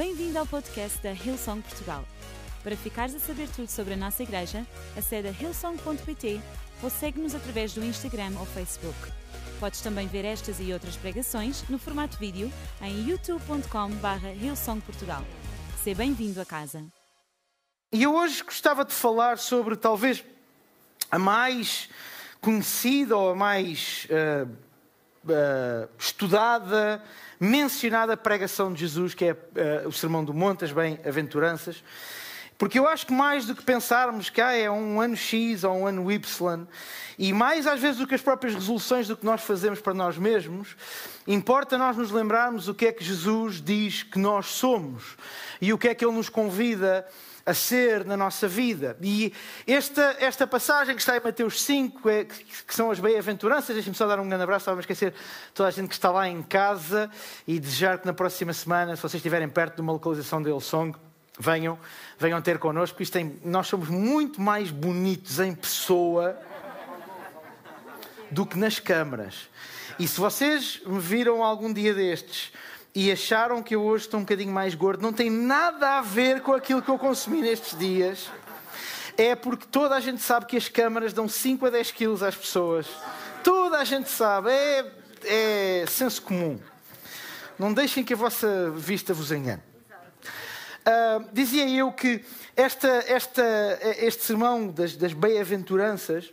Bem-vindo ao podcast da Hillsong Portugal. Para ficares a saber tudo sobre a nossa igreja, acede a hillsong.pt ou segue-nos através do Instagram ou Facebook. Podes também ver estas e outras pregações no formato vídeo em youtube.com.br hillsongportugal. Seja bem-vindo a casa. E eu hoje gostava de falar sobre talvez a mais conhecida ou a mais uh, uh, estudada, mencionada pregação de Jesus, que é uh, o Sermão do Monte, as Bem-aventuranças. Porque eu acho que mais do que pensarmos que ah, é um ano X ou um ano Y, e mais às vezes do que as próprias resoluções do que nós fazemos para nós mesmos, importa nós nos lembrarmos o que é que Jesus diz que nós somos e o que é que Ele nos convida a a ser na nossa vida. E esta, esta passagem que está em Mateus 5, é, que são as bem-aventuranças, deixem-me só dar um grande abraço, estava a esquecer toda a gente que está lá em casa e desejar que na próxima semana, se vocês estiverem perto de uma localização de Hillsong, venham, venham ter connosco. Isto tem, nós somos muito mais bonitos em pessoa do que nas câmaras. E se vocês me viram algum dia destes e acharam que eu hoje estou um bocadinho mais gordo, não tem nada a ver com aquilo que eu consumi nestes dias. É porque toda a gente sabe que as câmaras dão 5 a 10 quilos às pessoas. Toda a gente sabe. É, é senso comum. Não deixem que a vossa vista vos engane. Uh, dizia eu que esta, esta, este sermão das, das bem-aventuranças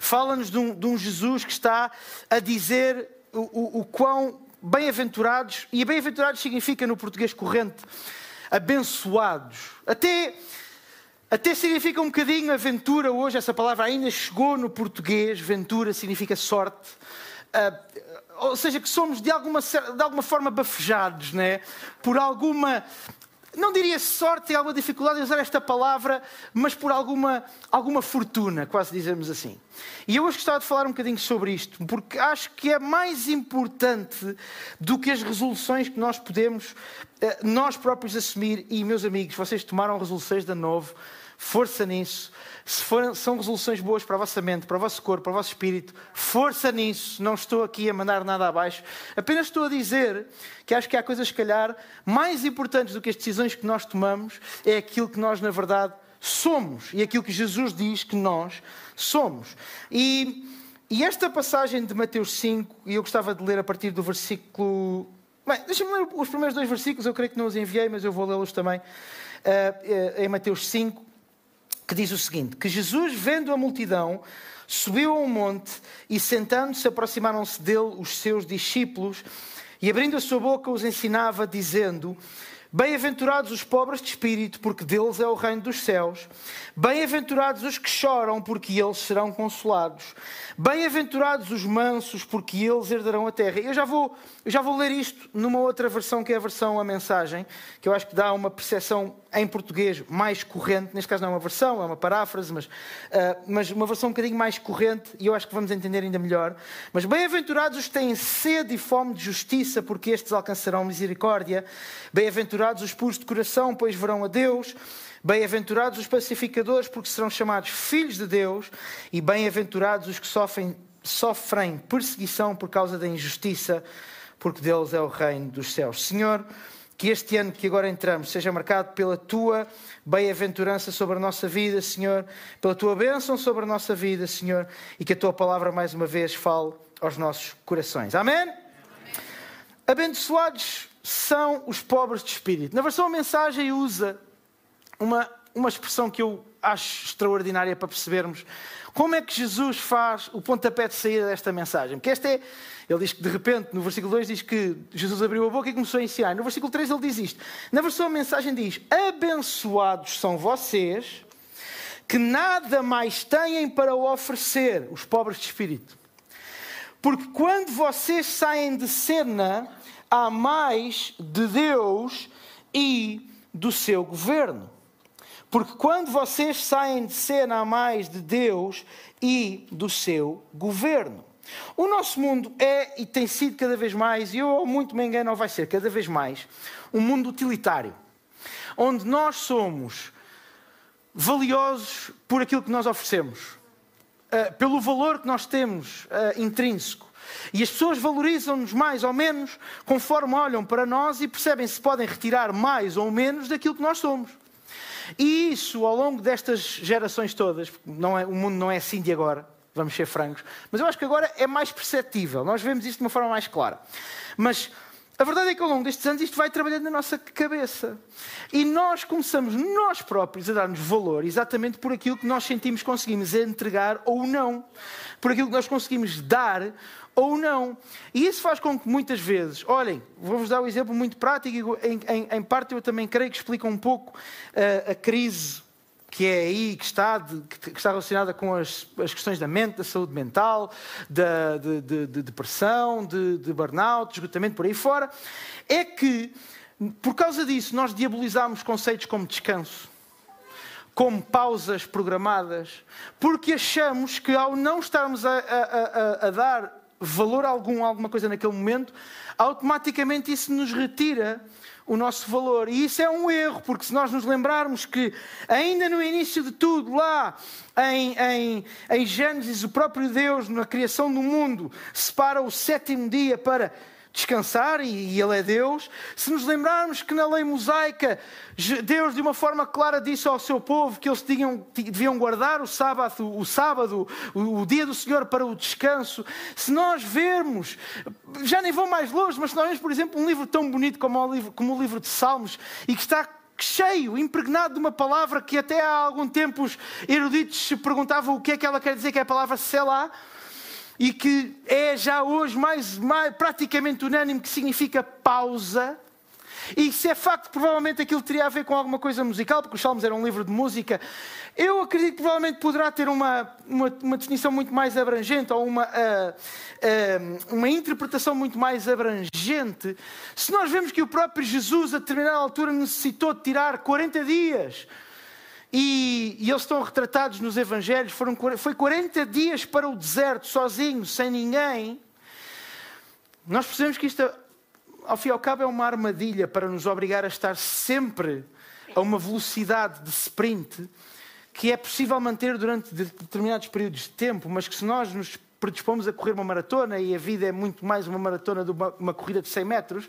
fala-nos de, um, de um, Jesus que está a dizer o, o, o quão bem-aventurados, e bem-aventurados significa no português corrente, abençoados. Até, até significa um bocadinho aventura hoje, essa palavra ainda chegou no português, ventura significa sorte. Uh, ou seja, que somos de alguma, de alguma forma bafejados, né? por alguma não diria sorte e alguma dificuldade em usar esta palavra, mas por alguma, alguma fortuna, quase dizemos assim. E eu hoje gostava de falar um bocadinho sobre isto, porque acho que é mais importante do que as resoluções que nós podemos, eh, nós próprios, assumir. E, meus amigos, vocês tomaram resoluções de novo, força nisso. Se for, são resoluções boas para a vossa mente, para o vosso corpo, para o vosso espírito, força nisso. Não estou aqui a mandar nada abaixo. Apenas estou a dizer que acho que há coisas, se calhar, mais importantes do que as decisões que nós tomamos, é aquilo que nós, na verdade, somos e aquilo que Jesus diz que nós somos. E, e esta passagem de Mateus 5, e eu gostava de ler a partir do versículo. Deixa-me ler os primeiros dois versículos, eu creio que não os enviei, mas eu vou lê-los também. Uh, em Mateus 5, que diz o seguinte: que Jesus, vendo a multidão, subiu a um monte e, sentando-se, aproximaram-se dele os seus discípulos e, abrindo a sua boca, os ensinava, dizendo: Bem-aventurados os pobres de espírito, porque deles é o reino dos céus. Bem-aventurados os que choram, porque eles serão consolados. Bem-aventurados os mansos, porque eles herdarão a terra. Eu já vou, eu já vou ler isto numa outra versão, que é a versão A Mensagem, que eu acho que dá uma percepção em português mais corrente. Neste caso não é uma versão, é uma paráfrase, mas, uh, mas uma versão um bocadinho mais corrente e eu acho que vamos entender ainda melhor. Mas bem-aventurados os que têm sede e fome de justiça, porque estes alcançarão misericórdia. Bem-aventurados os puros de coração, pois verão a Deus. Bem-aventurados os pacificadores, porque serão chamados filhos de Deus, e bem-aventurados os que sofrem, sofrem perseguição por causa da injustiça, porque deles é o reino dos céus. Senhor, que este ano que agora entramos seja marcado pela tua bem-aventurança sobre a nossa vida, Senhor, pela tua bênção sobre a nossa vida, Senhor, e que a tua palavra mais uma vez fale aos nossos corações. Amém? Amém. Abençoados são os pobres de espírito. Na versão a mensagem usa uma, uma expressão que eu acho extraordinária para percebermos como é que Jesus faz o pontapé de saída desta mensagem. Porque esta é, ele diz que de repente, no versículo 2 diz que Jesus abriu a boca e começou a ensinar. No versículo 3 ele diz isto. Na versão a mensagem diz: Abençoados são vocês que nada mais têm para oferecer, os pobres de espírito. Porque quando vocês saem de cena, há mais de Deus e do seu governo. Porque quando vocês saem de cena a mais de Deus e do seu governo. O nosso mundo é e tem sido cada vez mais, e eu muito me engano, vai ser cada vez mais, um mundo utilitário. Onde nós somos valiosos por aquilo que nós oferecemos, uh, pelo valor que nós temos uh, intrínseco. E as pessoas valorizam-nos mais ou menos conforme olham para nós e percebem se podem retirar mais ou menos daquilo que nós somos. E isso, ao longo destas gerações todas, não é, o mundo não é assim de agora, vamos ser francos, mas eu acho que agora é mais perceptível, nós vemos isto de uma forma mais clara. Mas a verdade é que ao longo destes anos isto vai trabalhando na nossa cabeça. E nós começamos, nós próprios, a dar-nos valor exatamente por aquilo que nós sentimos conseguimos entregar ou não. Por aquilo que nós conseguimos dar ou não. E isso faz com que muitas vezes, olhem, vou-vos dar um exemplo muito prático, em, em, em, parte eu também creio que explica um pouco uh, a crise que é aí, que está, de, que está relacionada com as, as, questões da mente, da saúde mental, da, de, de, de depressão, de, de burnout, de esgotamento por aí fora, é que, por causa disso, nós diabolizamos conceitos como descanso, como pausas programadas, porque achamos que ao não estarmos a, a, a, a dar valor algum a alguma coisa naquele momento, automaticamente isso nos retira o nosso valor. E isso é um erro, porque se nós nos lembrarmos que, ainda no início de tudo, lá em, em, em Gênesis, o próprio Deus, na criação do mundo, separa o sétimo dia para descansar e Ele é Deus. Se nos lembrarmos que na lei mosaica Deus de uma forma clara disse ao seu povo que eles tinham, deviam guardar o sábado, o sábado, o, dia do Senhor para o descanso. Se nós vermos, já nem vou mais longe, mas se nós vemos, por exemplo, um livro tão bonito como o livro, como o livro de Salmos e que está cheio, impregnado de uma palavra que até há algum tempo os eruditos se perguntavam o que é que ela quer dizer, que é a palavra Selah e que é já hoje mais, mais praticamente unânime que significa pausa. E se é facto, provavelmente aquilo teria a ver com alguma coisa musical, porque os Salmos eram um livro de música. Eu acredito que provavelmente poderá ter uma, uma, uma definição muito mais abrangente ou uma, uh, uh, uma interpretação muito mais abrangente. Se nós vemos que o próprio Jesus, a determinada altura, necessitou de tirar 40 dias e, e, eles estão retratados nos Evangelhos. Foram, foi 40 dias para o deserto, sozinho, sem ninguém. Nós percebemos que isto, ao fim e ao cabo, é uma armadilha para nos obrigar a estar sempre a uma velocidade de sprint que é possível manter durante determinados períodos de tempo, mas que se nós nos predispomos a correr uma maratona e a vida é muito mais uma maratona do que uma, corrida de 100 metros,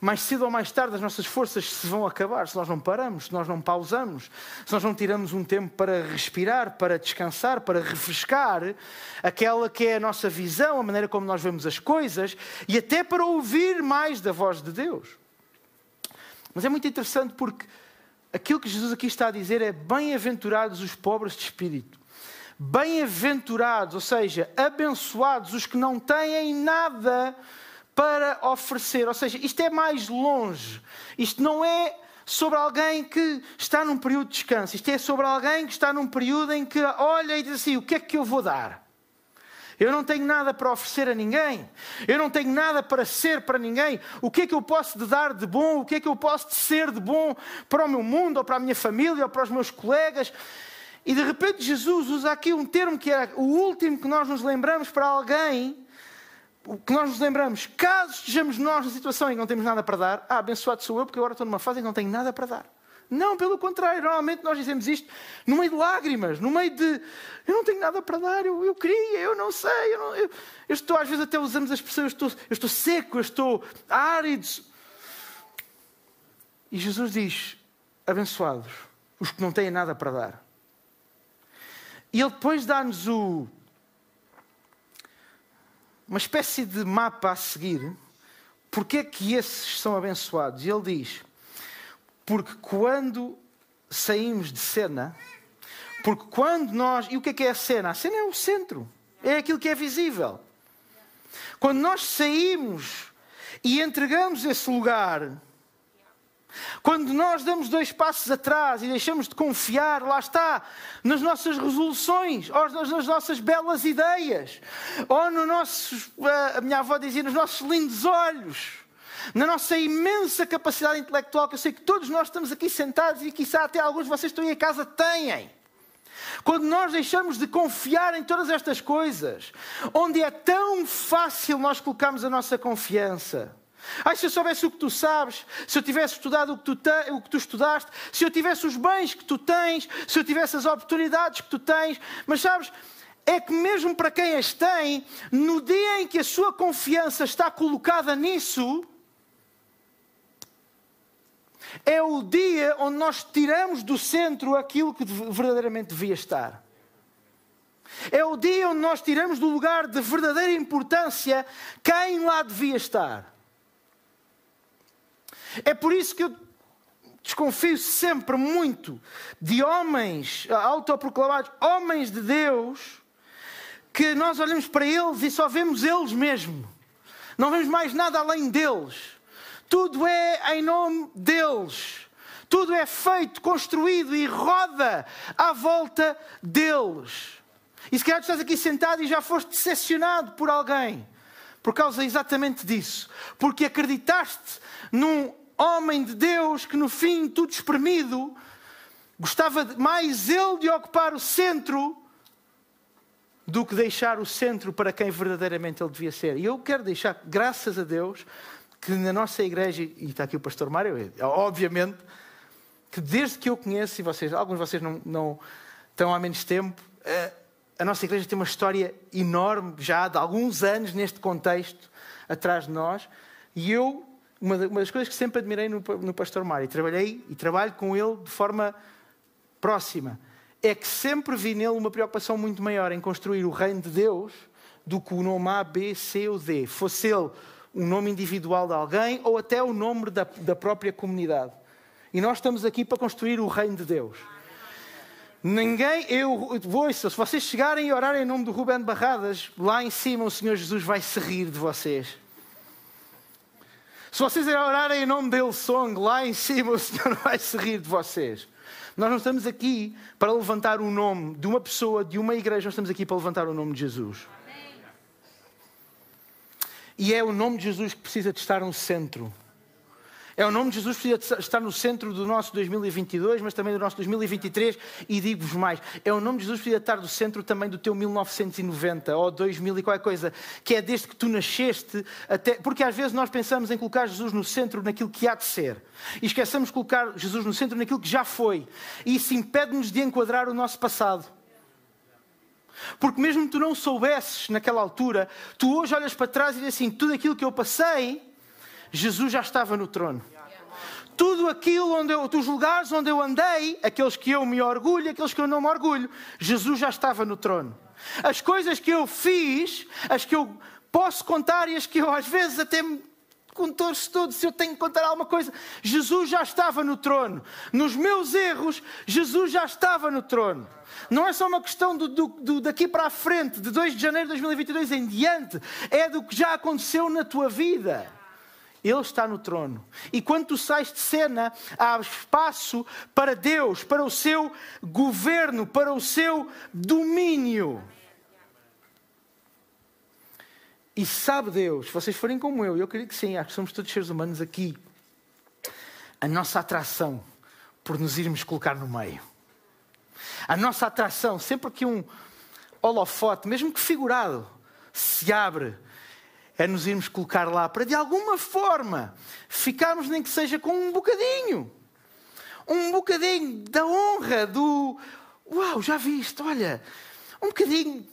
mais cedo ou mais tarde as nossas forças se vão acabar se nós não paramos, se nós não pausamos, se nós não tiramos um tempo para respirar, para descansar, para refrescar aquela que é a nossa visão, a maneira como nós vemos as coisas e até para ouvir mais da voz de Deus. Mas é muito interessante porque aquilo que Jesus aqui está a dizer é: bem-aventurados os pobres de espírito. Bem-aventurados, ou seja, abençoados os que não têm nada para oferecer. Ou seja, isto é mais longe. Isto não é sobre alguém que está num período de descanso. Isto é sobre alguém que está num período em que olha e diz assim: o que é que eu vou dar? Eu não tenho nada para oferecer a ninguém. Eu não tenho nada para ser para ninguém. O que é que eu posso dar de bom? O que é que eu posso ser de bom para o meu mundo, ou para a minha família, ou para os meus colegas? E de repente Jesus usa aqui um termo que é o último que nós nos lembramos para alguém, o que nós nos lembramos, caso estejamos nós na situação em que não temos nada para dar, ah, abençoado sou eu, porque agora estou numa fase em que não tenho nada para dar. Não, pelo contrário, normalmente nós dizemos isto no meio de lágrimas, no meio de eu não tenho nada para dar, eu, eu queria, eu não sei, eu, não, eu, eu, estou, às vezes até usamos a expressão, eu estou, eu estou seco, eu estou árido. E Jesus diz: abençoados, os que não têm nada para dar. E ele depois dá-nos o, uma espécie de mapa a seguir. Porque é que esses são abençoados? E ele diz: porque quando saímos de cena, porque quando nós. E o que é que é a cena? A cena é o centro, é aquilo que é visível. Quando nós saímos e entregamos esse lugar quando nós damos dois passos atrás e deixamos de confiar, lá está, nas nossas resoluções, ou nas nossas belas ideias, ou no nossos, a minha avó dizia, nos nossos lindos olhos, na nossa imensa capacidade intelectual, que eu sei que todos nós estamos aqui sentados e quizá até alguns de vocês estão aí em casa têm. Quando nós deixamos de confiar em todas estas coisas, onde é tão fácil nós colocarmos a nossa confiança, Ai, se eu soubesse o que tu sabes, se eu tivesse estudado o que, tu te, o que tu estudaste, se eu tivesse os bens que tu tens, se eu tivesse as oportunidades que tu tens, mas sabes, é que, mesmo para quem as tem, no dia em que a sua confiança está colocada nisso, é o dia onde nós tiramos do centro aquilo que verdadeiramente devia estar. É o dia onde nós tiramos do lugar de verdadeira importância quem lá devia estar. É por isso que eu desconfio sempre muito de homens autoproclamados, homens de Deus, que nós olhamos para eles e só vemos eles mesmo. Não vemos mais nada além deles. Tudo é em nome deles. Tudo é feito, construído e roda à volta deles. E se calhar tu estás aqui sentado e já foste decepcionado por alguém por causa exatamente disso. Porque acreditaste num homem de Deus que no fim, tudo espremido, gostava mais ele de ocupar o centro do que deixar o centro para quem verdadeiramente ele devia ser. E eu quero deixar, graças a Deus, que na nossa igreja, e está aqui o pastor Mário, obviamente, que desde que eu conheço, e vocês, alguns de vocês não, não estão há menos tempo, eh, a nossa igreja tem uma história enorme, já de alguns anos neste contexto, atrás de nós, e eu uma, das coisas que sempre admirei no, no pastor Mário, e trabalhei e trabalho com ele de forma próxima, é que sempre vi nele uma preocupação muito maior em construir o reino de Deus do que o nome A, B, C ou D. Fosse ele um nome individual de alguém ou até o nome da, da própria comunidade. E nós estamos aqui para construir o reino de Deus. Ninguém, eu vou, se vocês chegarem e orarem em nome do Rubén Barradas, lá em cima o Senhor Jesus vai se rir de vocês. Se vocês orarem em nome dele, song, lá em cima o Senhor vai se rir de vocês. Nós não estamos aqui para levantar o nome de uma pessoa, de uma igreja, nós estamos aqui para levantar o nome de Jesus. E é o nome de Jesus que precisa de estar no centro. É o nome de Jesus precisa estar no centro do nosso 2022, mas também do nosso 2023. E digo-vos mais: é o nome de Jesus que precisa estar no centro também do teu 1990 ou 2000 e qualquer coisa, que é desde que tu nasceste até. Porque às vezes nós pensamos em colocar Jesus no centro naquilo que há de ser e esquecemos de colocar Jesus no centro naquilo que já foi. E isso impede-nos de enquadrar o nosso passado. Porque mesmo que tu não soubesses naquela altura, tu hoje olhas para trás e dizes assim: tudo aquilo que eu passei Jesus já estava no trono. Tudo aquilo onde eu, dos lugares onde eu andei, aqueles que eu me orgulho, aqueles que eu não me orgulho, Jesus já estava no trono. As coisas que eu fiz, as que eu posso contar e as que eu às vezes até todos, todos, se eu tenho que contar alguma coisa, Jesus já estava no trono. Nos meus erros, Jesus já estava no trono. Não é só uma questão do, do, do, daqui para a frente, de 2 de janeiro de 2022 em diante, é do que já aconteceu na tua vida. Ele está no trono. E quando tu sais de cena, há espaço para Deus, para o seu governo, para o seu domínio. E sabe Deus, se vocês forem como eu, eu acredito que sim, acho que somos todos seres humanos aqui, a nossa atração por nos irmos colocar no meio. A nossa atração, sempre que um holofote, mesmo que figurado, se abre é nos irmos colocar lá para de alguma forma ficarmos, nem que seja com um bocadinho. Um bocadinho da honra, do uau, já viste, olha, um bocadinho.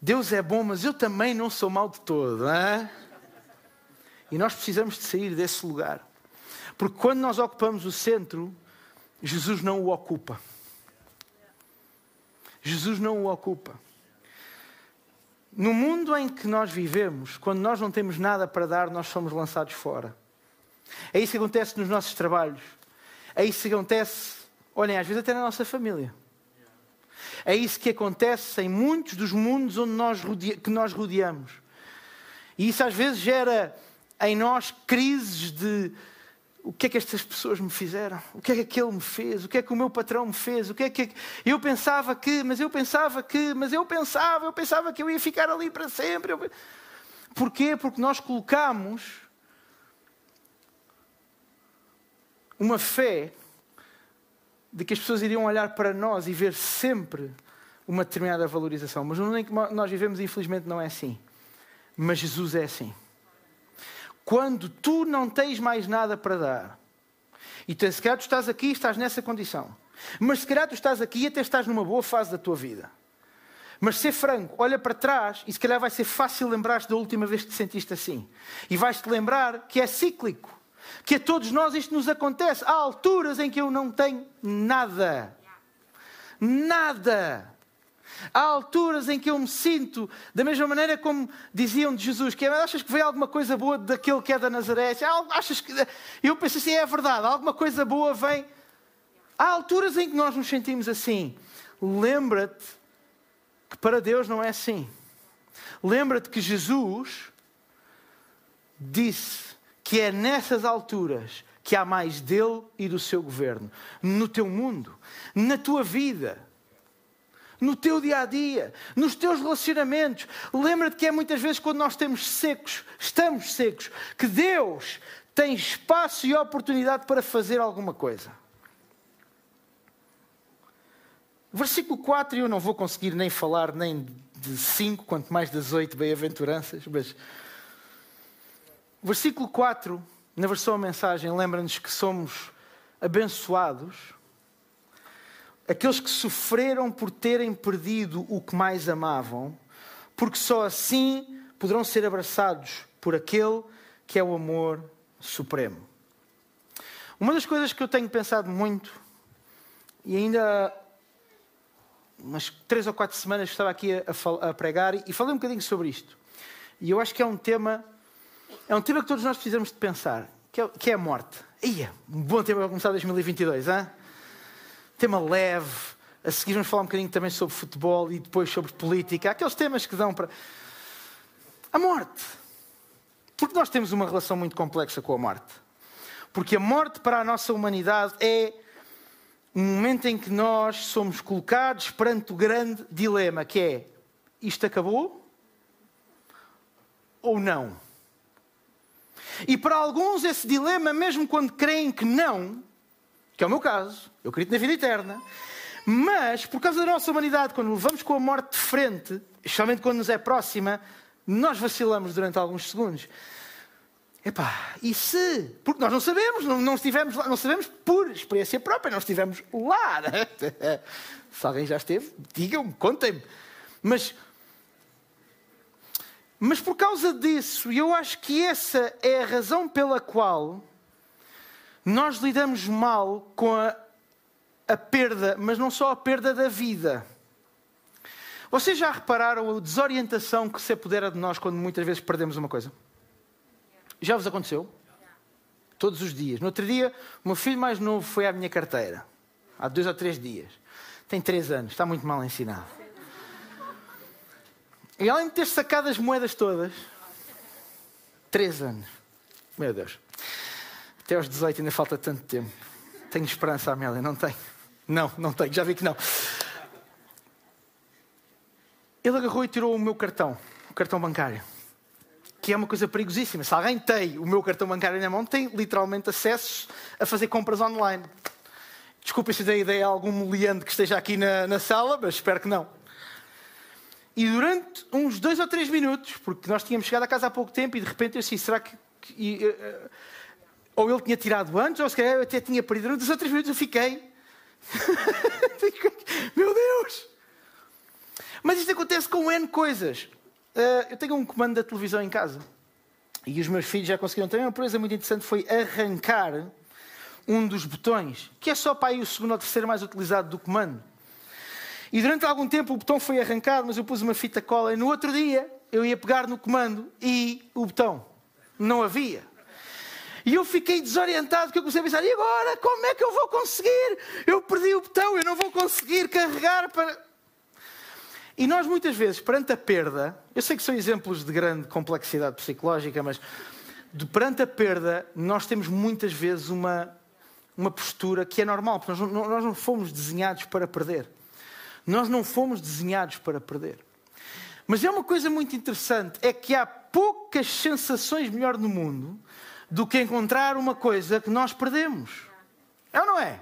Deus é bom, mas eu também não sou mal de todo. Não é? E nós precisamos de sair desse lugar. Porque quando nós ocupamos o centro, Jesus não o ocupa. Jesus não o ocupa. No mundo em que nós vivemos, quando nós não temos nada para dar, nós somos lançados fora. É isso que acontece nos nossos trabalhos. É isso que acontece, olhem, às vezes até na nossa família. É isso que acontece em muitos dos mundos onde nós que nós rodeamos. E isso às vezes gera em nós crises de o que é que estas pessoas me fizeram? O que é que aquele me fez? O que é que o meu patrão me fez? O que é que eu pensava que, mas eu pensava que, mas eu pensava, eu pensava que eu ia ficar ali para sempre. Eu... Porquê? Porque nós colocamos uma fé de que as pessoas iriam olhar para nós e ver sempre uma determinada valorização. Mas no mundo em que nós vivemos, infelizmente, não é assim. Mas Jesus é assim quando tu não tens mais nada para dar. E se calhar tu estás aqui e estás nessa condição. Mas se calhar tu estás aqui e até estás numa boa fase da tua vida. Mas ser franco, olha para trás e se calhar vai ser fácil lembrar-te da última vez que te sentiste assim. E vais-te lembrar que é cíclico. Que a todos nós isto nos acontece. Há alturas em que eu não tenho nada. Nada. Há alturas em que eu me sinto da mesma maneira como diziam de Jesus, que é, achas que veio alguma coisa boa daquele que é da Nazaré? Achas que... Eu penso assim, é verdade, alguma coisa boa vem. Há alturas em que nós nos sentimos assim. Lembra-te que para Deus não é assim. Lembra-te que Jesus disse que é nessas alturas que há mais dele e do seu governo. No teu mundo, na tua vida no teu dia a dia, nos teus relacionamentos. Lembra-te que é muitas vezes quando nós estamos secos, estamos secos, que Deus tem espaço e oportunidade para fazer alguma coisa. Versículo 4, eu não vou conseguir nem falar nem de 5, quanto mais das 8 bem-aventuranças, mas. Versículo 4, na versão mensagem, lembra-nos que somos abençoados aqueles que sofreram por terem perdido o que mais amavam, porque só assim poderão ser abraçados por aquele que é o amor supremo. Uma das coisas que eu tenho pensado muito, e ainda umas três ou quatro semanas estava aqui a, pregar e falei um bocadinho sobre isto. E eu acho que é um tema, é um tema que todos nós precisamos de pensar, que é, que é a morte. Ia, um bom tema para começar 2022, hein? Tema leve. A seguir vamos falar um bocadinho também sobre futebol e depois sobre política. Aqueles temas que dão para. A morte. Porque nós temos uma relação muito complexa com a morte. Porque a morte para a nossa humanidade é um momento em que nós somos colocados perante o grande dilema, que é isto acabou ou não? E para alguns esse dilema, mesmo quando creem que não, que é o meu caso, eu acredito na vida eterna, mas por causa da nossa humanidade, quando levamos com a morte de frente, especialmente quando nos é próxima, nós vacilamos durante alguns segundos. Epá, e se? Porque nós não sabemos, não, não estivemos lá, não sabemos por experiência própria, não estivemos lá. Né? se alguém já esteve, digam-me, contem-me. Mas, mas por causa disso, eu acho que essa é a razão pela qual nós lidamos mal com a, a perda, mas não só a perda da vida. Vocês já repararam a desorientação que se apodera de nós quando muitas vezes perdemos uma coisa? Já vos aconteceu? Todos os dias. No outro dia, o meu filho mais novo foi à minha carteira. Há dois ou três dias. Tem três anos, está muito mal ensinado. E além de ter sacado as moedas todas, três anos. Meu Deus. Até aos 18 ainda falta tanto tempo. Tenho esperança, Amélia, não tenho. Não, não tenho, já vi que não. Ele agarrou e tirou o meu cartão, o cartão bancário. Que é uma coisa perigosíssima. Se alguém tem o meu cartão bancário na mão, tem literalmente acesso a fazer compras online. Desculpa se dei ideia a algum moliante que esteja aqui na, na sala, mas espero que não. E durante uns dois ou três minutos, porque nós tínhamos chegado a casa há pouco tempo e de repente eu disse: será que. que uh, ou ele tinha tirado antes, ou se calhar eu até tinha perdido. Nos outros minutos eu fiquei. Meu Deus! Mas isto acontece com N coisas. Uh, eu tenho um comando da televisão em casa. E os meus filhos já conseguiram também. Uma coisa muito interessante foi arrancar um dos botões, que é só para aí o segundo ou terceiro mais utilizado do comando. E durante algum tempo o botão foi arrancado, mas eu pus uma fita cola e no outro dia eu ia pegar no comando e o botão não havia. E eu fiquei desorientado, porque eu comecei a pensar: e agora? Como é que eu vou conseguir? Eu perdi o botão, eu não vou conseguir carregar para. E nós, muitas vezes, perante a perda, eu sei que são exemplos de grande complexidade psicológica, mas de, perante a perda, nós temos muitas vezes uma, uma postura que é normal, porque nós, nós não fomos desenhados para perder. Nós não fomos desenhados para perder. Mas é uma coisa muito interessante: é que há poucas sensações melhor no mundo do que encontrar uma coisa que nós perdemos. É ou não é?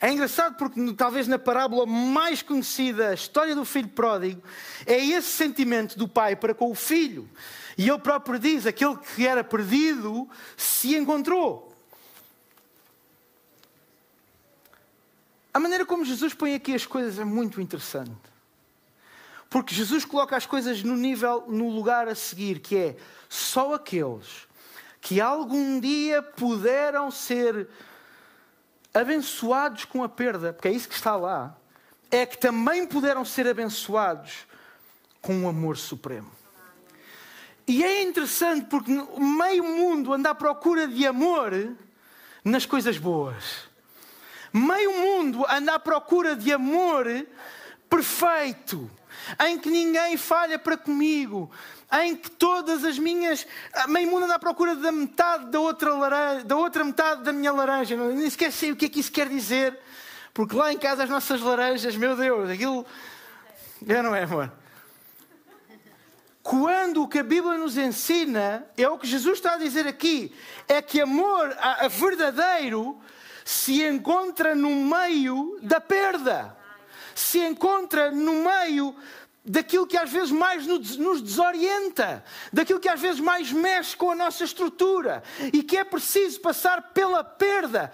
É engraçado porque, talvez na parábola mais conhecida, a história do filho pródigo, é esse sentimento do pai para com o filho. E ele próprio diz: aquele que era perdido se encontrou. A maneira como Jesus põe aqui as coisas é muito interessante. Porque Jesus coloca as coisas no nível, no lugar a seguir, que é só aqueles que algum dia puderam ser abençoados com a perda, porque é isso que está lá, é que também puderam ser abençoados com o um amor supremo. E é interessante porque meio mundo anda à procura de amor nas coisas boas. Meio mundo anda à procura de amor perfeito, em que ninguém falha para comigo, em que todas as minhas. Meio mundo anda à procura da metade da outra, laranja, da outra metade da minha laranja. Nem sequer sei o que é que isso quer dizer, porque lá em casa as nossas laranjas, meu Deus, aquilo. É, não é, amor? Quando o que a Bíblia nos ensina, é o que Jesus está a dizer aqui, é que amor a, a verdadeiro se encontra no meio da perda, se encontra no meio daquilo que às vezes mais nos desorienta, daquilo que às vezes mais mexe com a nossa estrutura e que é preciso passar pela perda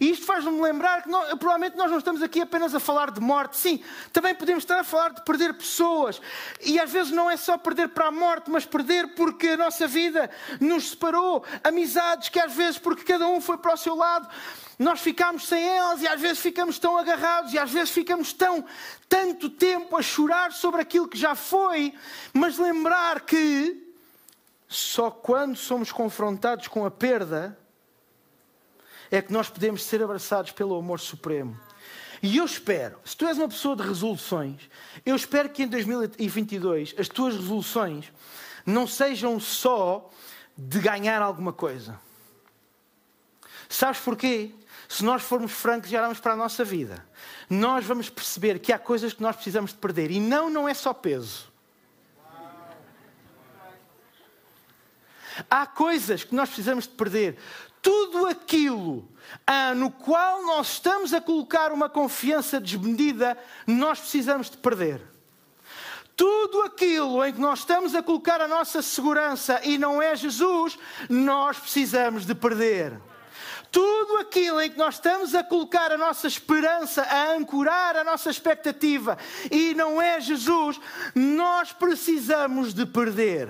e isto faz-me lembrar que provavelmente nós não estamos aqui apenas a falar de morte. Sim, também podemos estar a falar de perder pessoas. E às vezes não é só perder para a morte, mas perder porque a nossa vida nos separou. Amizades que às vezes, porque cada um foi para o seu lado, nós ficamos sem elas e às vezes ficamos tão agarrados e às vezes ficamos tão tanto tempo a chorar sobre aquilo que já foi, mas lembrar que só quando somos confrontados com a perda é que nós podemos ser abraçados pelo amor supremo. E eu espero, se tu és uma pessoa de resoluções, eu espero que em 2022 as tuas resoluções não sejam só de ganhar alguma coisa. Sabes porquê? Se nós formos francos e olharmos para a nossa vida, nós vamos perceber que há coisas que nós precisamos de perder. E não, não é só peso. Há coisas que nós precisamos de perder tudo aquilo ah, no qual nós estamos a colocar uma confiança desmedida, nós precisamos de perder. Tudo aquilo em que nós estamos a colocar a nossa segurança e não é Jesus, nós precisamos de perder. Tudo aquilo em que nós estamos a colocar a nossa esperança, a ancorar a nossa expectativa e não é Jesus, nós precisamos de perder.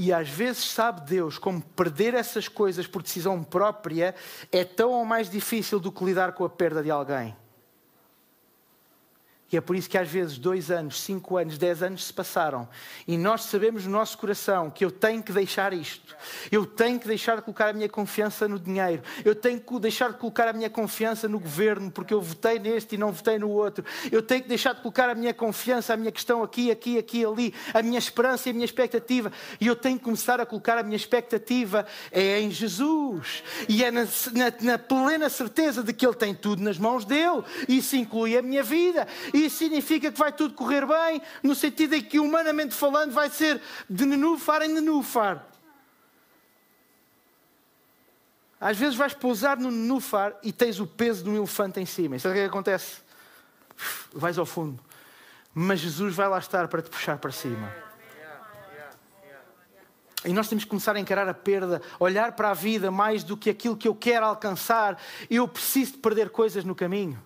E às vezes sabe Deus como perder essas coisas por decisão própria é tão ou mais difícil do que lidar com a perda de alguém. E é por isso que às vezes dois anos, cinco anos, dez anos se passaram. E nós sabemos no nosso coração que eu tenho que deixar isto, eu tenho que deixar de colocar a minha confiança no dinheiro, eu tenho que deixar de colocar a minha confiança no governo porque eu votei neste e não votei no outro, eu tenho que deixar de colocar a minha confiança, a minha questão aqui, aqui, aqui, ali, a minha esperança e a minha expectativa. E eu tenho que começar a colocar a minha expectativa é em Jesus. E é na, na, na plena certeza de que Ele tem tudo nas mãos dele, isso inclui a minha vida isso significa que vai tudo correr bem, no sentido em que, humanamente falando, vai ser de nenufar em nenufar. Às vezes vais pousar no nenufar e tens o peso de um elefante em cima. Isso é o que acontece. Vais ao fundo. Mas Jesus vai lá estar para te puxar para cima. E nós temos que começar a encarar a perda, olhar para a vida mais do que aquilo que eu quero alcançar. Eu preciso de perder coisas no caminho.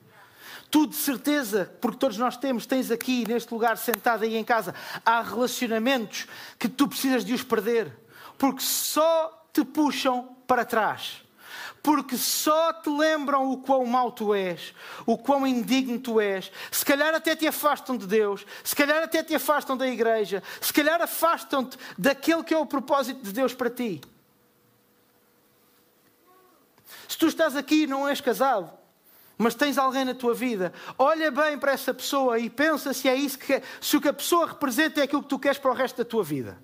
Tu, de certeza, porque todos nós temos, tens aqui neste lugar sentado aí em casa, há relacionamentos que tu precisas de os perder, porque só te puxam para trás. Porque só te lembram o quão mau tu és, o quão indigno tu és. Se calhar até te afastam de Deus, se calhar até te afastam da igreja, se calhar afastam-te daquele que é o propósito de Deus para ti. Se tu estás aqui e não és casado, mas tens alguém na tua vida, olha bem para essa pessoa e pensa se é isso que se o que a pessoa representa é aquilo que tu queres para o resto da tua vida.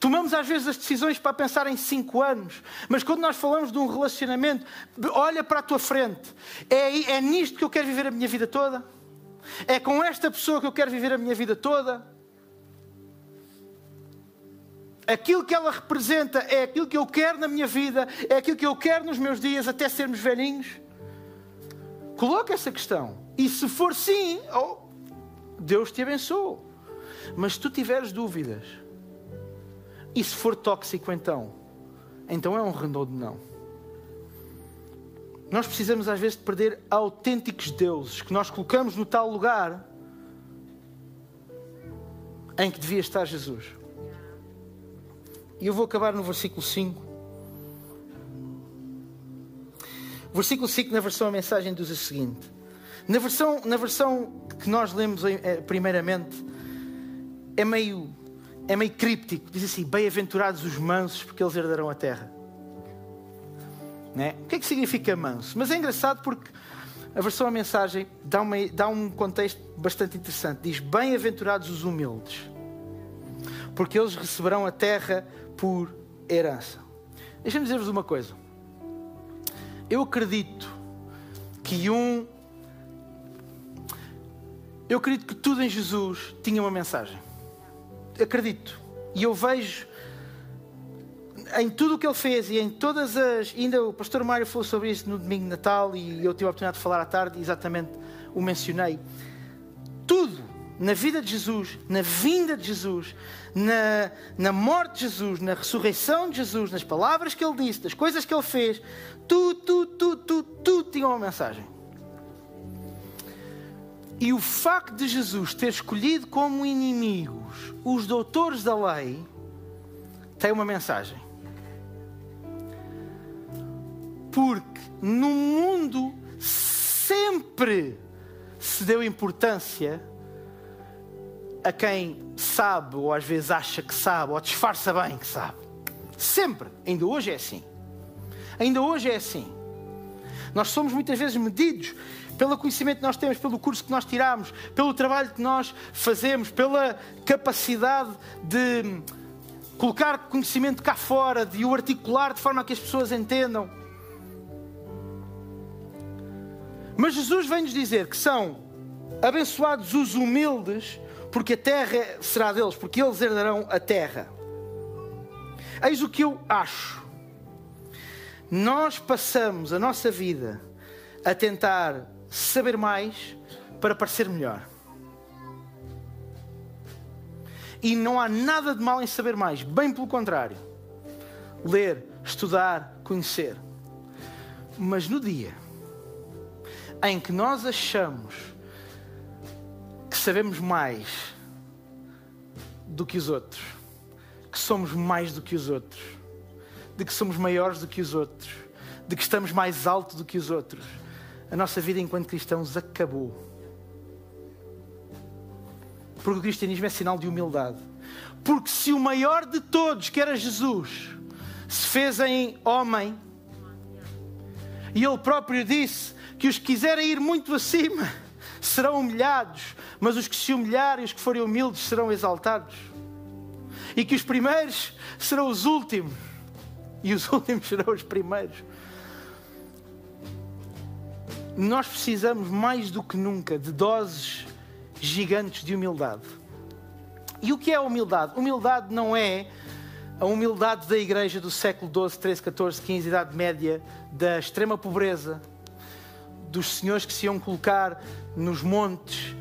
Tomamos às vezes as decisões para pensar em cinco anos, mas quando nós falamos de um relacionamento, olha para a tua frente. É, é nisto que eu quero viver a minha vida toda? É com esta pessoa que eu quero viver a minha vida toda? Aquilo que ela representa é aquilo que eu quero na minha vida, é aquilo que eu quero nos meus dias até sermos velhinhos? Coloca essa questão. E se for sim, oh, Deus te abençoe. Mas se tu tiveres dúvidas, e se for tóxico então, então é um redondo não. Nós precisamos às vezes de perder autênticos deuses que nós colocamos no tal lugar em que devia estar Jesus. E eu vou acabar no versículo 5. O versículo 5, na versão a mensagem, diz o seguinte: na versão, na versão que nós lemos eh, primeiramente, é meio, é meio críptico. Diz assim: Bem-aventurados os mansos, porque eles herdarão a terra. Né? O que é que significa manso? Mas é engraçado porque a versão a mensagem dá, uma, dá um contexto bastante interessante. Diz: Bem-aventurados os humildes, porque eles receberão a terra por herança. Deixa-me dizer-vos uma coisa. Eu acredito que um. Eu acredito que tudo em Jesus tinha uma mensagem. Acredito. E eu vejo em tudo o que ele fez e em todas as. Ainda o pastor Mário falou sobre isso no domingo de Natal e eu tive a oportunidade de falar à tarde exatamente o mencionei. Tudo na vida de Jesus, na vinda de Jesus, na, na morte de Jesus, na ressurreição de Jesus, nas palavras que ele disse, das coisas que ele fez, tudo, tudo, tudo, tudo, tinha uma mensagem. E o facto de Jesus ter escolhido como inimigos os doutores da lei tem uma mensagem. Porque no mundo sempre se deu importância a quem sabe, ou às vezes acha que sabe, ou disfarça bem que sabe. Sempre. Ainda hoje é assim. Ainda hoje é assim. Nós somos muitas vezes medidos pelo conhecimento que nós temos, pelo curso que nós tiramos, pelo trabalho que nós fazemos, pela capacidade de colocar conhecimento cá fora, de o articular de forma que as pessoas entendam. Mas Jesus vem-nos dizer que são abençoados os humildes, porque a terra será deles, porque eles herdarão a terra. Eis o que eu acho. Nós passamos a nossa vida a tentar saber mais para parecer melhor. E não há nada de mal em saber mais, bem pelo contrário. Ler, estudar, conhecer. Mas no dia em que nós achamos que sabemos mais do que os outros, que somos mais do que os outros, de que somos maiores do que os outros, de que estamos mais alto do que os outros, a nossa vida enquanto cristãos acabou. Porque o cristianismo é sinal de humildade. Porque se o maior de todos, que era Jesus, se fez em homem, e ele próprio disse: que os que quiserem ir muito acima serão humilhados, mas os que se humilharem, os que forem humildes, serão exaltados. E que os primeiros serão os últimos, e os últimos serão os primeiros. Nós precisamos mais do que nunca de doses gigantes de humildade. E o que é humildade? Humildade não é a humildade da igreja do século XII, XIII, XIV, XV, Idade Média, da extrema pobreza, dos senhores que se iam colocar nos montes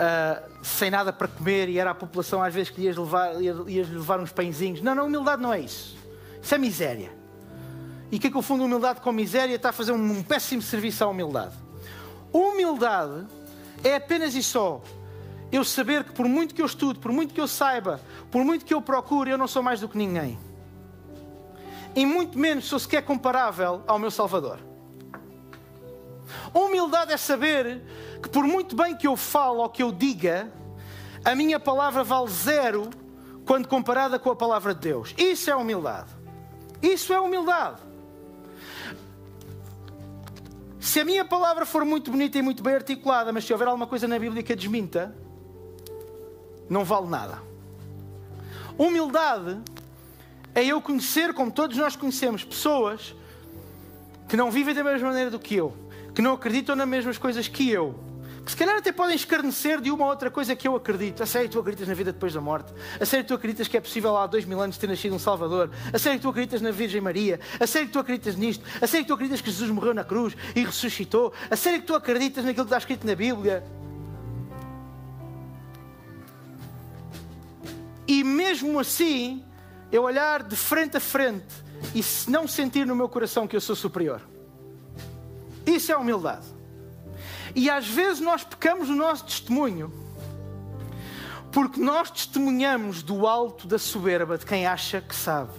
uh, sem nada para comer e era a população às vezes que ias levar, levar uns pãezinhos. Não, não, humildade não é isso. Isso é miséria. E quem confunde humildade com miséria está a fazer um, um péssimo serviço à humildade. Humildade é apenas e só eu saber que por muito que eu estude, por muito que eu saiba, por muito que eu procure, eu não sou mais do que ninguém. E muito menos sou sequer comparável ao meu Salvador. Humildade é saber que, por muito bem que eu falo ou que eu diga, a minha palavra vale zero quando comparada com a palavra de Deus. Isso é humildade. Isso é humildade. Se a minha palavra for muito bonita e muito bem articulada, mas se houver alguma coisa na Bíblia que a desminta, não vale nada. Humildade é eu conhecer, como todos nós conhecemos, pessoas que não vivem da mesma maneira do que eu, que não acreditam nas mesmas coisas que eu, que se calhar até podem escarnecer de uma ou outra coisa que eu acredito. A sério, tu acreditas na vida depois da morte? A sério, tu acreditas que é possível há dois mil anos ter nascido um Salvador? A sério, tu acreditas na Virgem Maria? A sério, tu acreditas nisto? A sério, tu acreditas que Jesus morreu na cruz e ressuscitou? A sério, que tu acreditas naquilo que está escrito na Bíblia? E mesmo assim, eu olhar de frente a frente e não sentir no meu coração que eu sou superior. Isso é humildade. E às vezes nós pecamos no nosso testemunho Porque nós testemunhamos do alto da soberba de quem acha que sabe.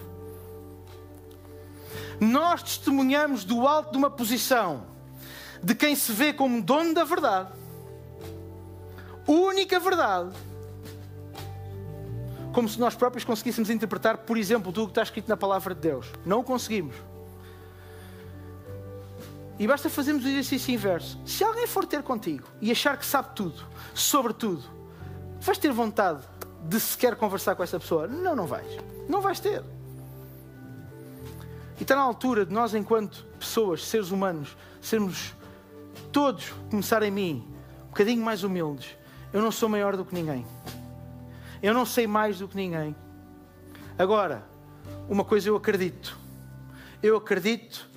Nós testemunhamos do alto de uma posição de quem se vê como dono da verdade, única verdade, como se nós próprios conseguíssemos interpretar, por exemplo, tudo o que está escrito na palavra de Deus. Não o conseguimos. E basta fazermos o exercício inverso. Se alguém for ter contigo e achar que sabe tudo, sobre tudo, vais ter vontade de sequer conversar com essa pessoa? Não, não vais. Não vais ter. E está na altura de nós, enquanto pessoas, seres humanos, sermos todos, começar em mim, um bocadinho mais humildes. Eu não sou maior do que ninguém. Eu não sei mais do que ninguém. Agora, uma coisa eu acredito. Eu acredito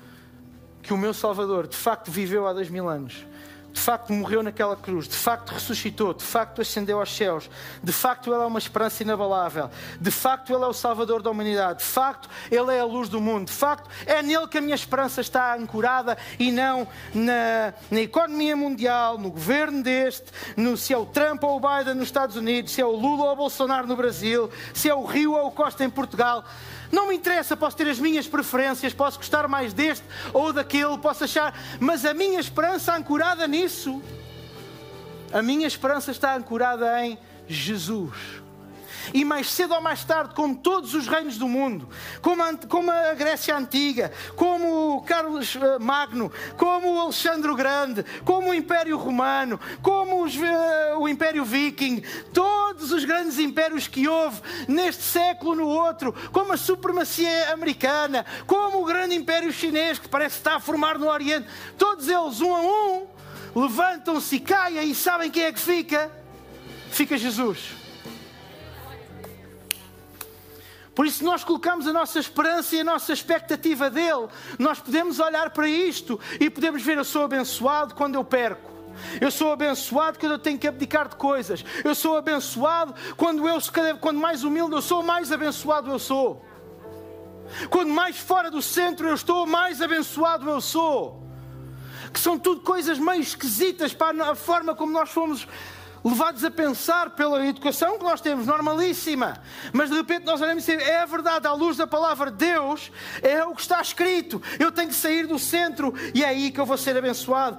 que o meu Salvador de facto viveu há dois mil anos de facto morreu naquela cruz, de facto ressuscitou, de facto ascendeu aos céus, de facto Ele é uma esperança inabalável, de facto Ele é o Salvador da humanidade, de facto Ele é a luz do mundo, de facto é nele que a minha esperança está ancorada e não na, na economia mundial, no governo deste, no, se é o Trump ou o Biden nos Estados Unidos, se é o Lula ou o Bolsonaro no Brasil, se é o Rio ou o Costa em Portugal. Não me interessa, posso ter as minhas preferências, posso gostar mais deste ou daquele, posso achar, mas a minha esperança ancorada nisso, a minha esperança está ancorada em Jesus e mais cedo ou mais tarde, como todos os reinos do mundo, como a, como a Grécia Antiga, como Carlos eh, Magno, como Alexandre o Grande, como o Império Romano, como os, uh, o Império Viking, todos os grandes impérios que houve neste século no outro, como a supremacia americana, como o grande Império Chinês que parece estar a formar no Oriente, todos eles, um a um, levantam-se e caem e sabem quem é que fica? Fica Jesus. Por isso, nós colocamos a nossa esperança e a nossa expectativa dele. Nós podemos olhar para isto e podemos ver: eu sou abençoado quando eu perco. Eu sou abençoado quando eu tenho que abdicar de coisas. Eu sou abençoado quando eu, quando mais humilde eu sou, mais abençoado eu sou. Quando mais fora do centro eu estou, mais abençoado eu sou. Que são tudo coisas meio esquisitas para a forma como nós fomos levados a pensar pela educação que nós temos, normalíssima. Mas de repente nós olhamos e dizemos, é a verdade, à luz da palavra de Deus, é o que está escrito. Eu tenho que sair do centro e é aí que eu vou ser abençoado.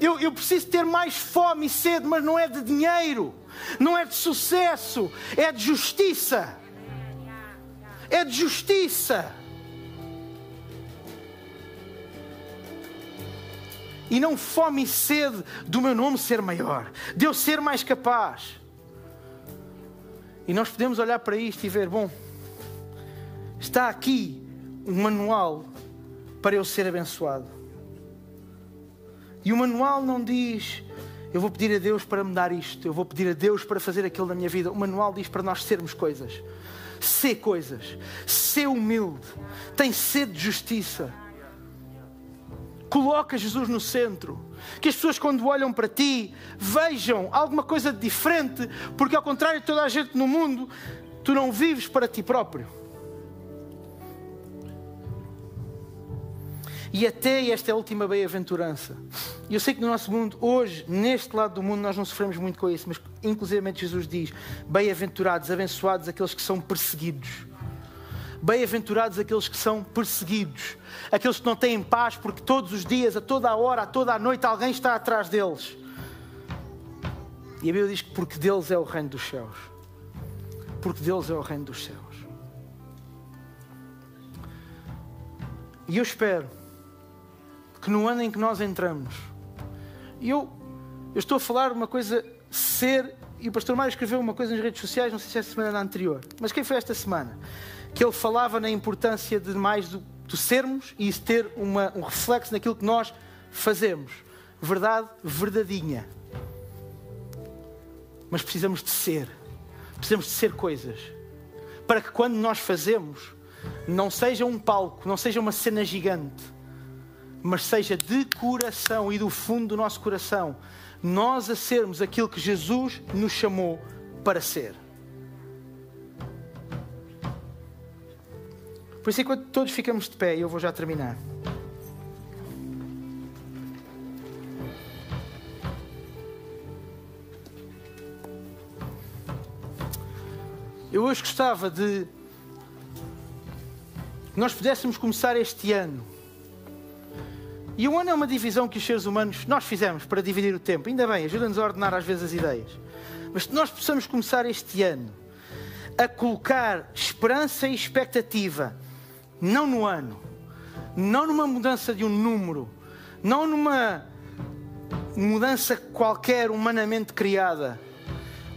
Eu, eu preciso ter mais fome e sede, mas não é de dinheiro, não é de sucesso, é de justiça. É de justiça. E não fome e sede do meu nome ser maior, de eu ser mais capaz. E nós podemos olhar para isto e ver: bom, está aqui um manual para eu ser abençoado. E o manual não diz, eu vou pedir a Deus para me dar isto, eu vou pedir a Deus para fazer aquilo na minha vida. O manual diz para nós sermos coisas, ser coisas, ser humilde, tem sede de justiça Coloca Jesus no centro. Que as pessoas, quando olham para ti, vejam alguma coisa de diferente, porque, ao contrário de toda a gente no mundo, tu não vives para ti próprio. E até esta é a última bem-aventurança. Eu sei que no nosso mundo, hoje, neste lado do mundo, nós não sofremos muito com isso, mas inclusive Jesus diz: bem-aventurados, abençoados aqueles que são perseguidos Bem-aventurados aqueles que são perseguidos, aqueles que não têm paz porque todos os dias, a toda a hora, a toda a noite, alguém está atrás deles. E a Bíblia diz que porque deles é o reino dos céus. Porque deles é o reino dos céus. E eu espero que no ano em que nós entramos, eu, eu estou a falar uma coisa ser, e o pastor Mário escreveu uma coisa nas redes sociais, não sei se é a semana anterior, mas quem foi esta semana? Que ele falava na importância de mais do, do sermos e isso ter uma, um reflexo naquilo que nós fazemos. Verdade, verdadeinha. Mas precisamos de ser. Precisamos de ser coisas. Para que quando nós fazemos, não seja um palco, não seja uma cena gigante, mas seja de coração e do fundo do nosso coração, nós a sermos aquilo que Jesus nos chamou para ser. Por isso, enquanto todos ficamos de pé, eu vou já terminar. Eu hoje gostava de nós pudéssemos começar este ano. E o ano é uma divisão que os seres humanos nós fizemos para dividir o tempo. Ainda bem, ajuda-nos a ordenar às vezes as ideias. Mas nós possamos começar este ano a colocar esperança e expectativa, não no ano, não numa mudança de um número, não numa mudança qualquer humanamente criada,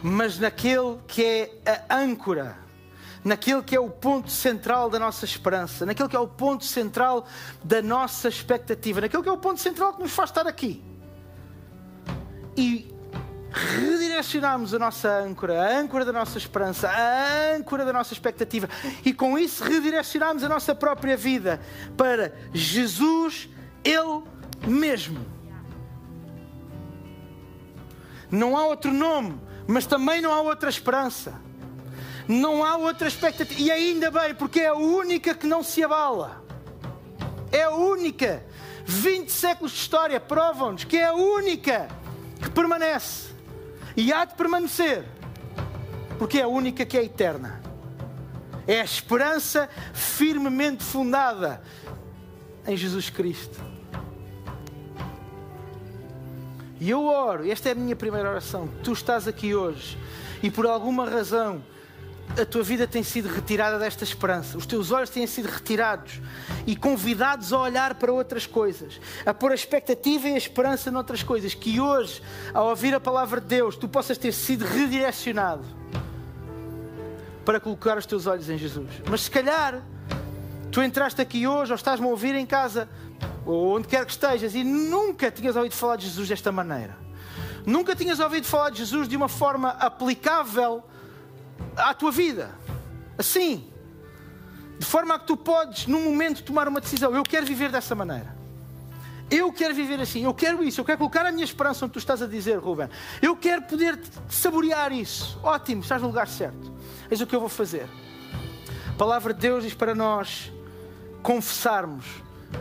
mas naquele que é a âncora, naquele que é o ponto central da nossa esperança, naquele que é o ponto central da nossa expectativa, naquele que é o ponto central que nos faz estar aqui. E redirecionarmos a nossa âncora, a âncora da nossa esperança, a âncora da nossa expectativa, e com isso redirecionarmos a nossa própria vida para Jesus, Ele mesmo. Não há outro nome mas também não há outra esperança. Não há outra expectativa. E ainda bem, porque é a única que não se abala. É a única. 20 séculos de história provam-nos que é a única que permanece. E há de permanecer. Porque é a única que é eterna. É a esperança firmemente fundada em Jesus Cristo. E eu oro, esta é a minha primeira oração. Tu estás aqui hoje e por alguma razão a tua vida tem sido retirada desta esperança, os teus olhos têm sido retirados e convidados a olhar para outras coisas, a pôr a expectativa e a esperança noutras coisas. Que hoje, ao ouvir a palavra de Deus, tu possas ter sido redirecionado para colocar os teus olhos em Jesus. Mas se calhar tu entraste aqui hoje ou estás-me a ouvir em casa ou onde quer que estejas, e nunca tinhas ouvido falar de Jesus desta maneira. Nunca tinhas ouvido falar de Jesus de uma forma aplicável à tua vida. Assim. De forma a que tu podes, num momento, tomar uma decisão. Eu quero viver dessa maneira. Eu quero viver assim. Eu quero isso. Eu quero colocar a minha esperança onde tu estás a dizer, Ruben. Eu quero poder saborear isso. Ótimo, estás no lugar certo. Eis o que eu vou fazer. A palavra de Deus diz para nós confessarmos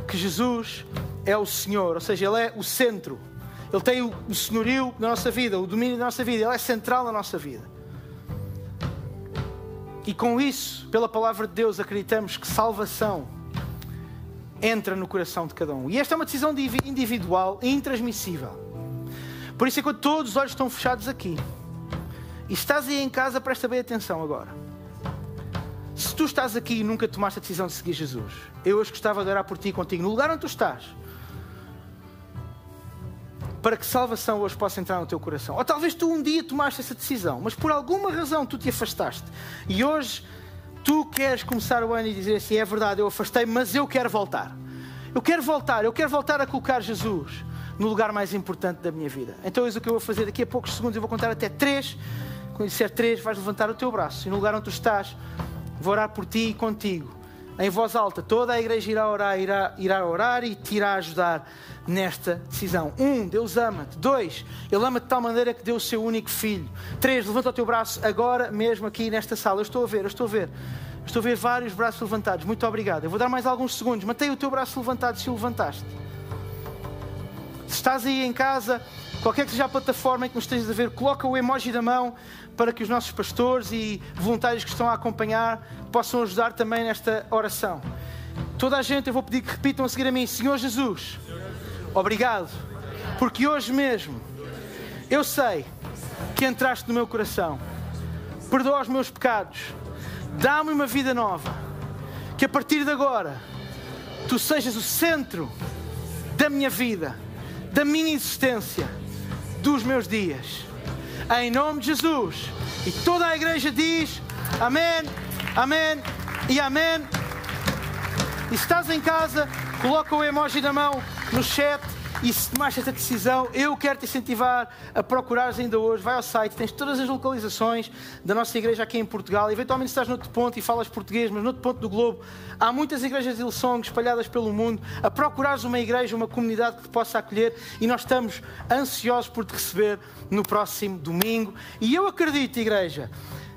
que Jesus é o Senhor, ou seja, Ele é o centro. Ele tem o, senhorio da nossa vida, o domínio da nossa vida, Ele é central na nossa vida. E com isso, pela palavra de Deus, acreditamos que salvação entra no coração de cada um. E esta é uma decisão individual e intransmissível. Por isso é que todos os olhos estão fechados aqui. E estás aí em casa, presta bem atenção agora. Se tu estás aqui e nunca tomaste a decisão de seguir Jesus, eu hoje gostava de orar por ti e contigo, no lugar onde tu estás, para que salvação hoje possa entrar no teu coração. Ou talvez tu um dia tomaste essa decisão, mas por alguma razão tu te afastaste e hoje tu queres começar o ano e dizer assim: é verdade, eu afastei, mas eu quero voltar. Eu quero voltar, eu quero voltar a colocar Jesus no lugar mais importante da minha vida. Então, é isso que eu vou fazer daqui a poucos segundos. Eu vou contar até três. Quando disser três, vais levantar o teu braço e no lugar onde tu estás Vou orar por ti e contigo. Em voz alta, toda a igreja irá orar, irá, irá orar e te irá ajudar nesta decisão. Um, Deus ama-te. Dois, Ele ama de tal maneira que deu o seu único filho. Três, levanta o teu braço agora mesmo aqui nesta sala. Eu estou a ver, eu estou a ver. Estou a ver vários braços levantados. Muito obrigado. Eu vou dar mais alguns segundos. Mantém o teu braço levantado se o levantaste. Se estás aí em casa, qualquer que seja a plataforma em que nos estejas a ver, coloca o emoji da mão para que os nossos pastores e voluntários que estão a acompanhar possam ajudar também nesta oração. Toda a gente, eu vou pedir que repitam a seguir a mim: Senhor Jesus, obrigado, porque hoje mesmo eu sei que entraste no meu coração, perdoa os meus pecados, dá-me uma vida nova, que a partir de agora tu sejas o centro da minha vida, da minha existência, dos meus dias em nome de Jesus. E toda a igreja diz amém, amém e amém. E se estás em casa, coloca o emoji da mão no chat. E se tomaste esta decisão, eu quero te incentivar a procurares ainda hoje. Vai ao site, tens todas as localizações da nossa igreja aqui em Portugal. Eventualmente estás noutro ponto e falas português, mas noutro ponto do globo. Há muitas igrejas de Ilsong espalhadas pelo mundo. A procurares uma igreja, uma comunidade que te possa acolher. E nós estamos ansiosos por te receber no próximo domingo. E eu acredito, igreja,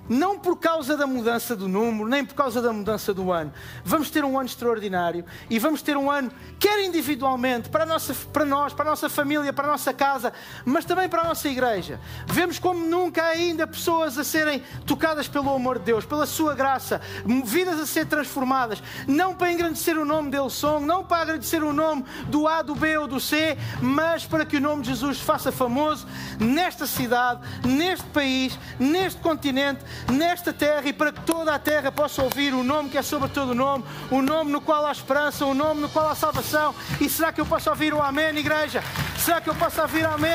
não por causa da mudança do número, nem por causa da mudança do ano. Vamos ter um ano extraordinário e vamos ter um ano, quer individualmente, para, nossa, para nós, para a nossa família, para a nossa casa, mas também para a nossa igreja. Vemos como nunca ainda pessoas a serem tocadas pelo amor de Deus, pela sua graça, vidas a ser transformadas, não para engrandecer o nome dele som, não para agradecer o nome do A, do B ou do C, mas para que o nome de Jesus faça famoso nesta cidade, neste país, neste continente nesta terra e para que toda a terra possa ouvir o nome que é sobre todo o nome, o nome no qual há esperança, o nome no qual há salvação. E será que eu posso ouvir o Amém, igreja? Será que eu posso ouvir Amém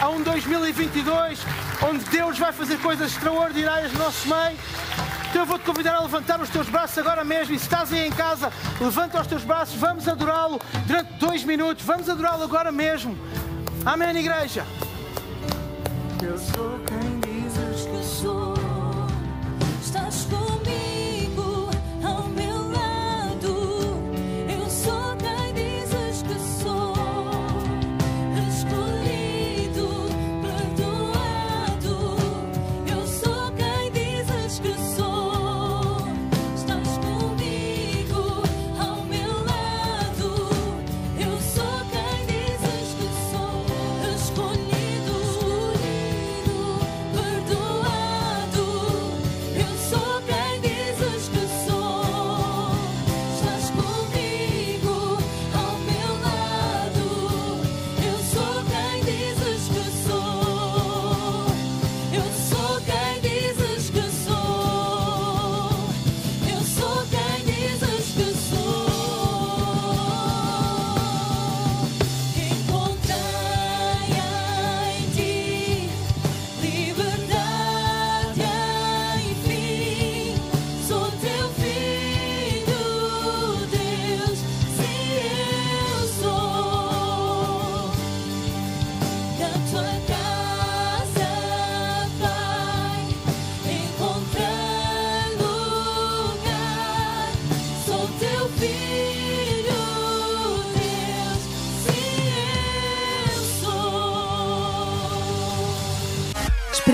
a um 2022 onde Deus vai fazer coisas extraordinárias no nosso meio? Então eu vou-te convidar a levantar os teus braços agora mesmo. E se estás aí em casa, levanta os teus braços. Vamos adorá-lo durante dois minutos. Vamos adorá-lo agora mesmo. Amém, igreja. Eu sou quem